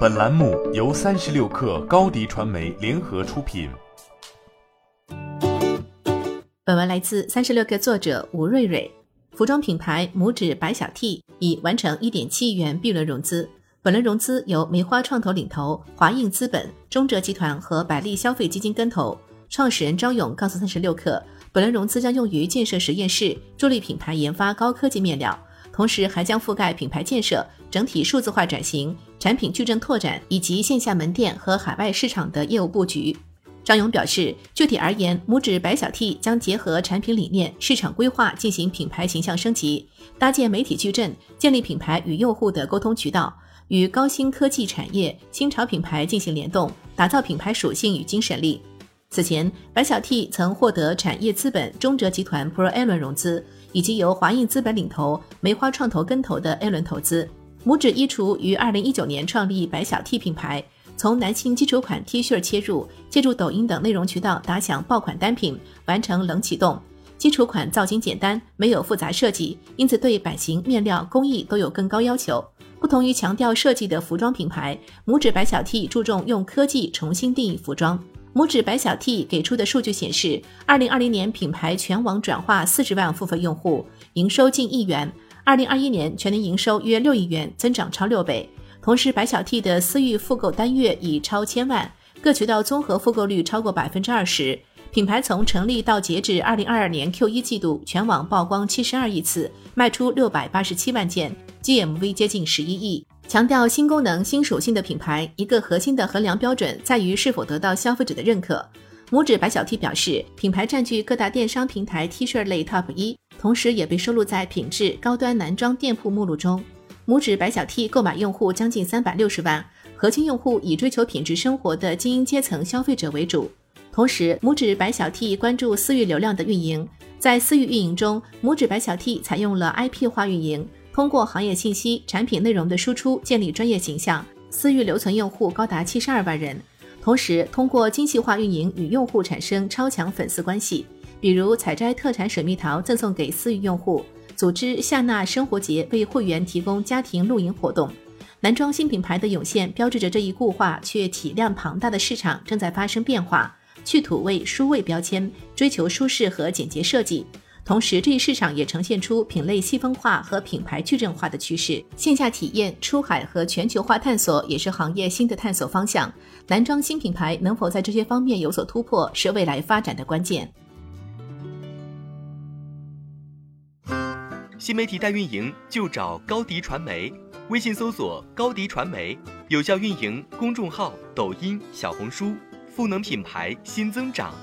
本栏目由三十六氪高低传媒联合出品。本文来自三十六氪作者吴瑞瑞。服装品牌拇指白小 T 已完成一点七亿元 B 轮融资，本轮融资由梅花创投领投，华映资本、中哲集团和百利消费基金跟投。创始人张勇告诉三十六氪，本轮融资将用于建设实验室，助力品牌研发高科技面料。同时还将覆盖品牌建设、整体数字化转型、产品矩阵拓展以及线下门店和海外市场的业务布局。张勇表示，具体而言，拇指白小 T 将结合产品理念、市场规划进行品牌形象升级，搭建媒体矩阵，建立品牌与用户的沟通渠道，与高新科技产业、新潮品牌进行联动，打造品牌属性与精神力。此前，白小 T 曾获得产业资本、中哲集团 Pro A 轮融资。以及由华映资本领投、梅花创投跟投的 A 轮投资。拇指衣橱于二零一九年创立白小 T 品牌，从男性基础款 T 恤切入，借助抖音等内容渠道打响爆款单品，完成冷启动。基础款造型简单，没有复杂设计，因此对版型、面料、工艺都有更高要求。不同于强调设计的服装品牌，拇指白小 T 注重用科技重新定义服装。拇指白小 T 给出的数据显示，二零二零年品牌全网转化四十万付费用户，营收近亿元；二零二一年全年营收约六亿元，增长超六倍。同时，白小 T 的私域复购单月已超千万，各渠道综合复购率超过百分之二十。品牌从成立到截至二零二二年 Q 一季度，全网曝光七十二亿次，卖出六百八十七万件，GMV 接近十一亿。强调新功能、新属性的品牌，一个核心的衡量标准在于是否得到消费者的认可。拇指白小 T 表示，品牌占据各大电商平台 T 恤类 TOP 一，同时也被收录在品质高端男装店铺目录中。拇指白小 T 购买用户将近三百六十万，核心用户以追求品质生活的精英阶层消费者为主。同时，拇指白小 T 关注私域流量的运营，在私域运营中，拇指白小 T 采用了 IP 化运营。通过行业信息、产品内容的输出建立专业形象，私域留存用户高达七十二万人。同时，通过精细化运营与用户产生超强粉丝关系，比如采摘特产水蜜桃赠送给私域用户，组织夏娜生活节为会员提供家庭露营活动。男装新品牌的涌现，标志着这一固化却体量庞大的市场正在发生变化，去土味、舒味标签，追求舒适和简洁设计。同时，这一市场也呈现出品类细分化和品牌矩阵化的趋势。线下体验、出海和全球化探索也是行业新的探索方向。男装新品牌能否在这些方面有所突破，是未来发展的关键。新媒体代运营就找高迪传媒，微信搜索高迪传媒，有效运营公众号、抖音、小红书，赋能品牌新增长。